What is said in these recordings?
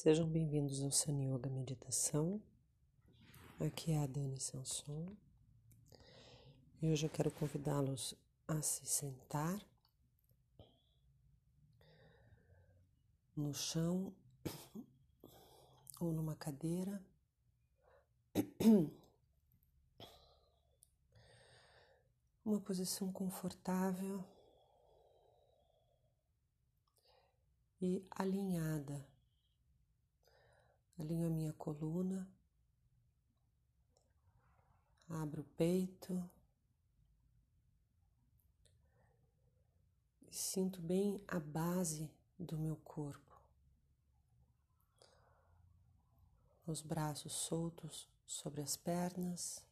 Sejam bem-vindos ao Sun Yoga Meditação. Aqui é a Dani Sanson. E hoje eu quero convidá-los a se sentar no chão ou numa cadeira. Uma posição confortável e alinhada Alinho a minha coluna, abro o peito e sinto bem a base do meu corpo. Os braços soltos sobre as pernas,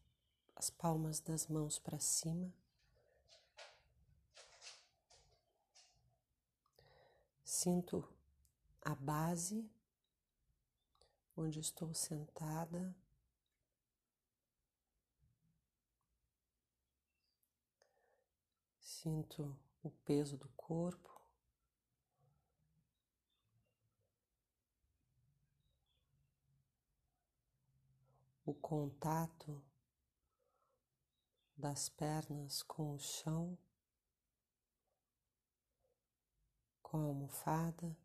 as palmas das mãos para cima. Sinto a base onde estou sentada. Sinto o peso do corpo. O contato das pernas com o chão, com a almofada.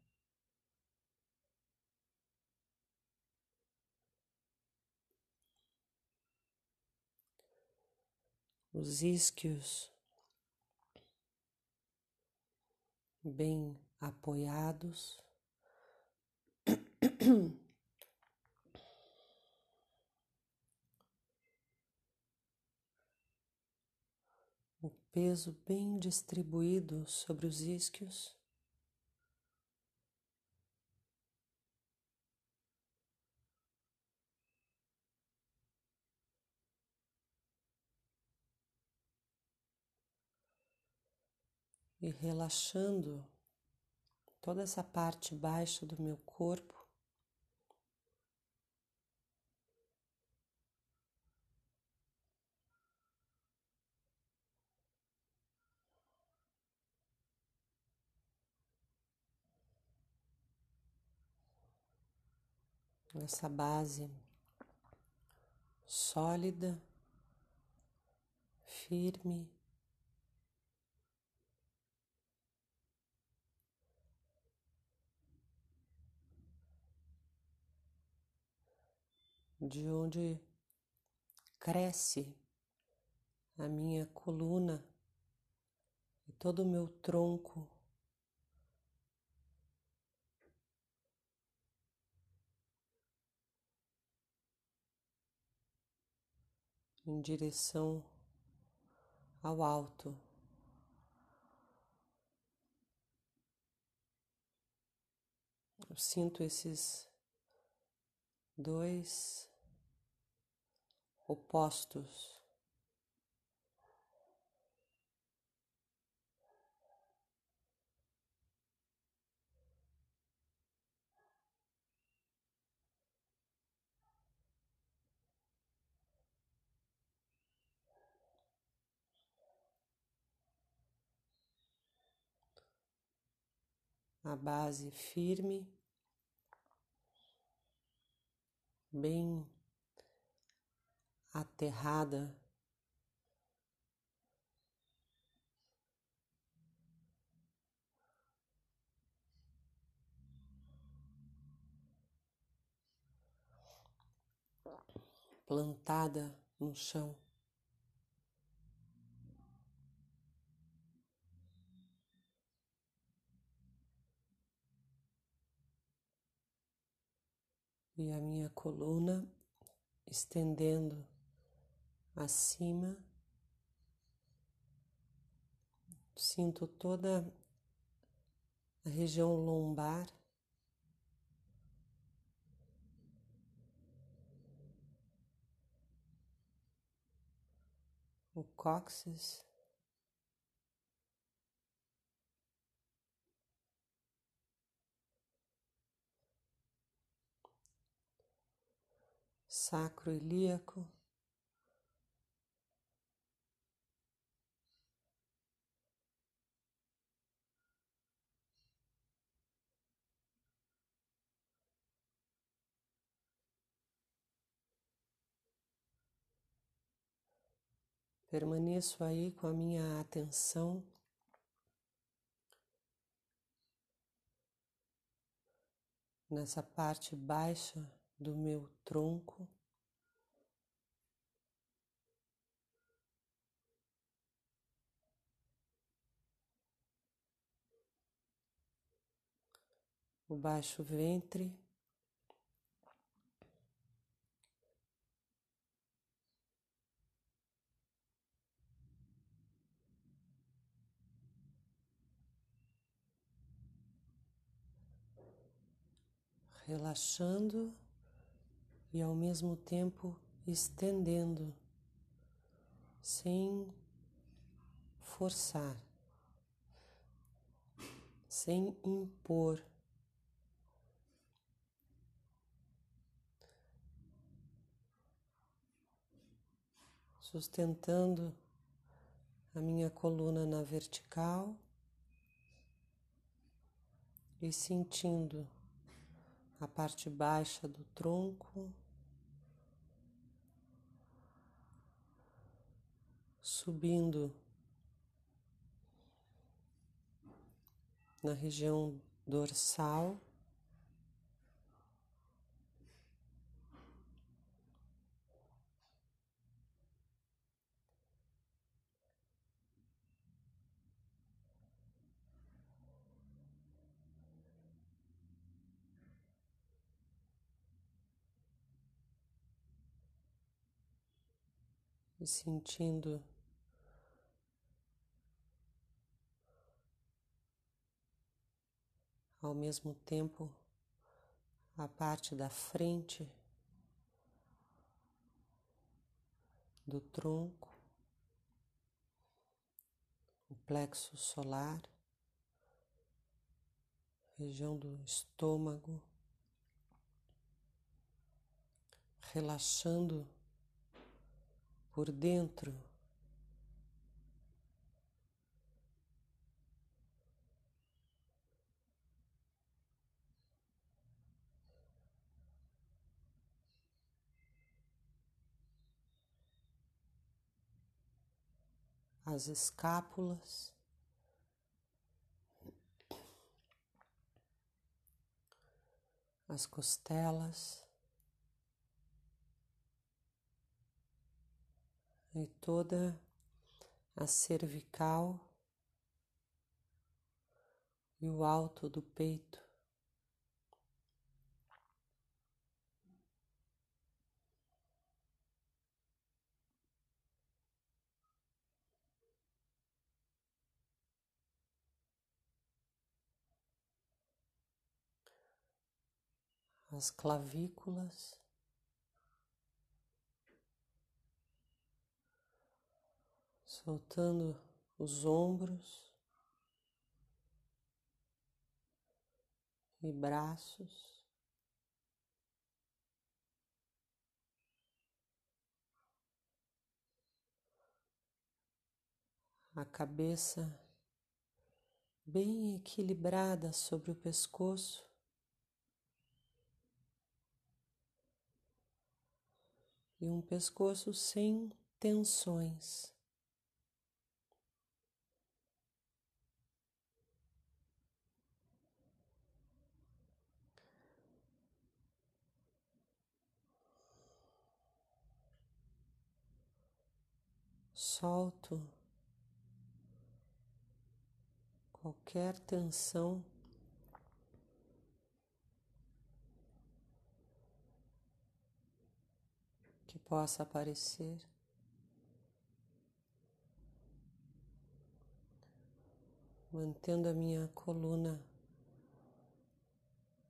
Os isquios bem apoiados. O peso bem distribuído sobre os isquios. E relaxando toda essa parte baixa do meu corpo. Essa base sólida, firme. De onde cresce a minha coluna e todo o meu tronco. Em direção ao alto. Eu sinto esses dois opostos. A base firme, bem aterrada. Plantada no chão. E a minha coluna estendendo acima. Sinto toda a região lombar. O cóccix. Sacro ilíaco. Permaneço aí com a minha atenção nessa parte baixa do meu tronco. O baixo ventre. Relaxando e ao mesmo tempo estendendo, sem forçar, sem impor. Sustentando a minha coluna na vertical e sentindo a parte baixa do tronco, subindo na região dorsal. E sentindo ao mesmo tempo a parte da frente do tronco, o plexo solar, região do estômago, relaxando por dentro. As escápulas, as costelas. E toda a cervical e o alto do peito. As clavículas. Soltando os ombros e braços. A cabeça bem equilibrada sobre o pescoço. E um pescoço sem tensões. Solto qualquer tensão que possa aparecer. Mantendo a minha coluna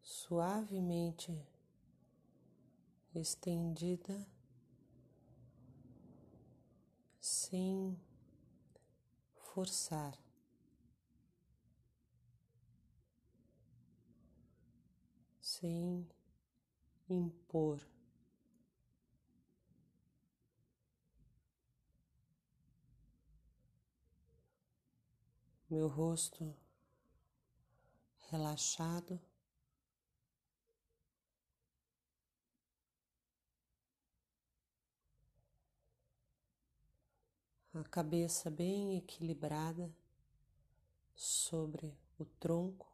suavemente estendida. Sem forçar. Sem impor. Meu rosto relaxado. A cabeça bem equilibrada sobre o tronco.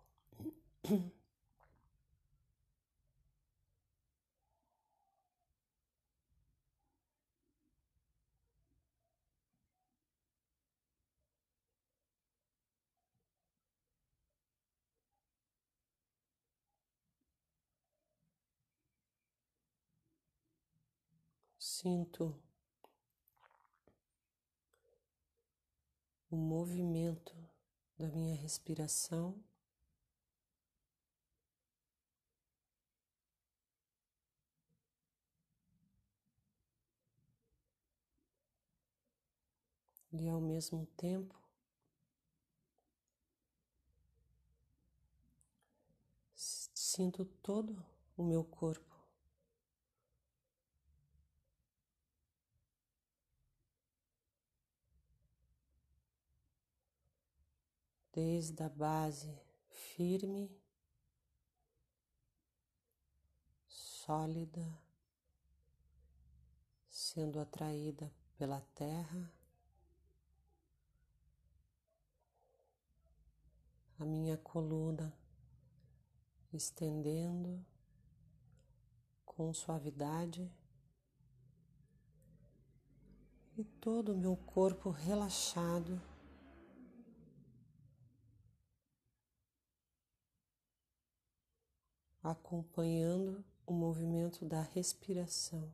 Sinto o movimento da minha respiração. E ao mesmo tempo sinto todo o meu corpo desde a base firme, sólida, sendo atraída pela terra, a minha coluna estendendo com suavidade e todo o meu corpo relaxado. Acompanhando o movimento da respiração.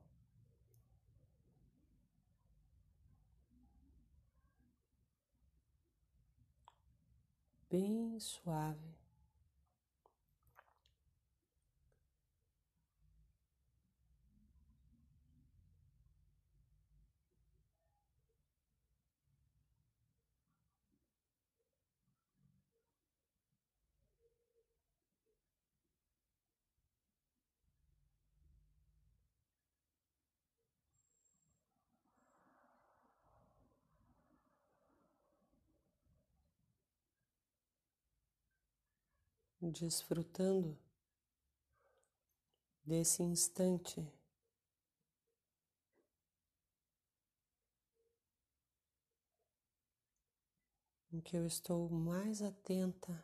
Bem suave. Desfrutando desse instante. Em que eu estou mais atenta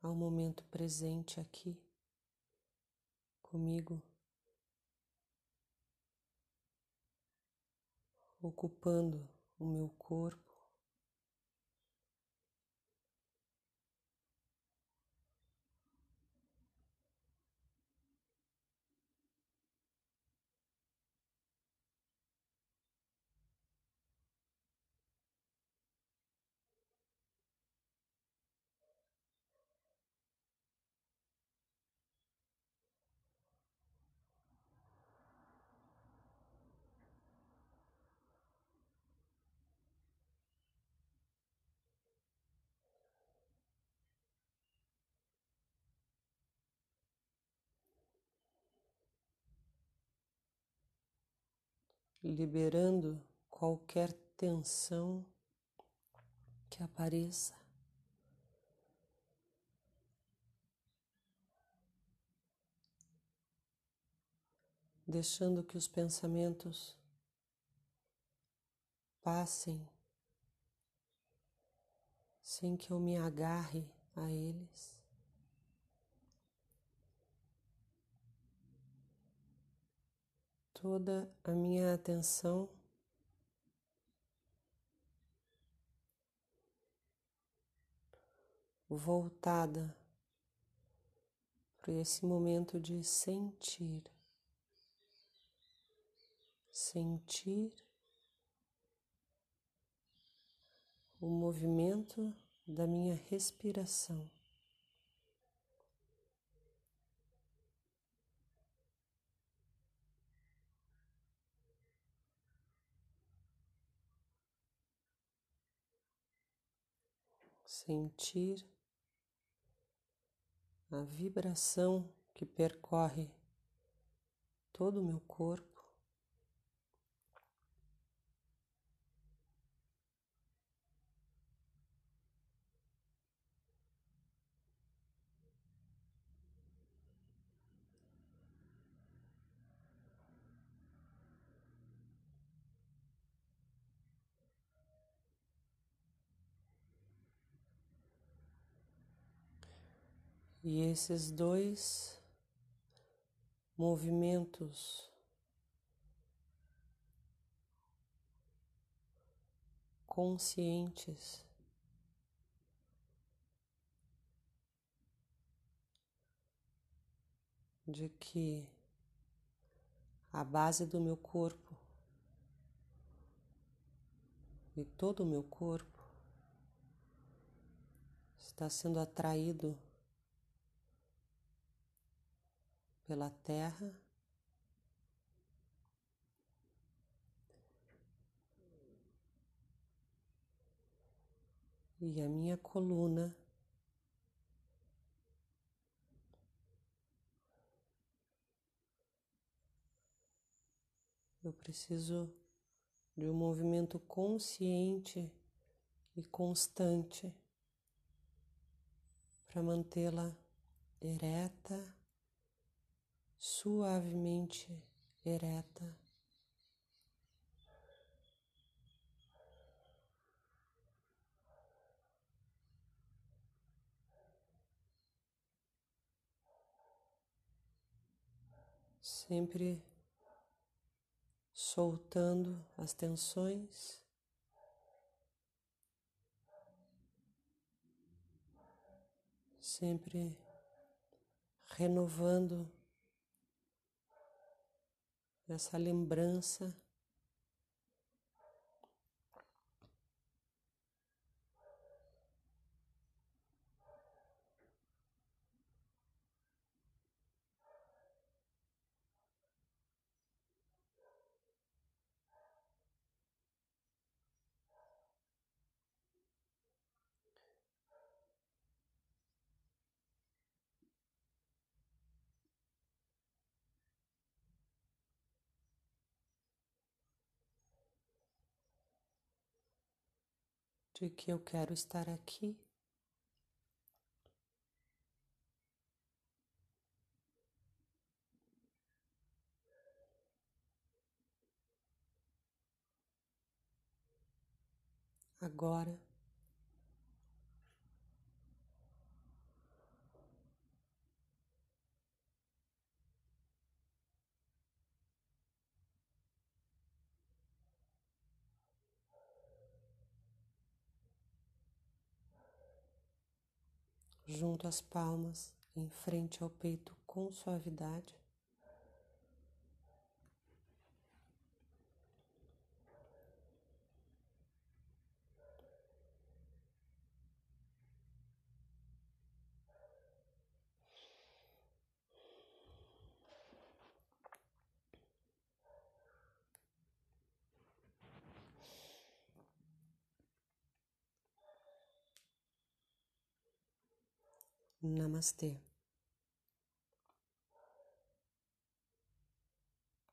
ao momento presente aqui comigo, ocupando o meu corpo. Liberando qualquer tensão que apareça. Deixando que os pensamentos passem sem que eu me agarre a eles. Toda a minha atenção voltada para esse momento de sentir, sentir o movimento da minha respiração. Sentir a vibração que percorre todo o meu corpo. E esses dois movimentos conscientes de que a base do meu corpo e todo o meu corpo está sendo atraído pela terra. E a minha coluna eu preciso de um movimento consciente e constante para mantê-la ereta, suavemente ereta. Sempre soltando as tensões. Sempre renovando essa lembrança de que eu quero estar aqui. Agora. Junto às palmas, em frente ao peito com suavidade. Namaste.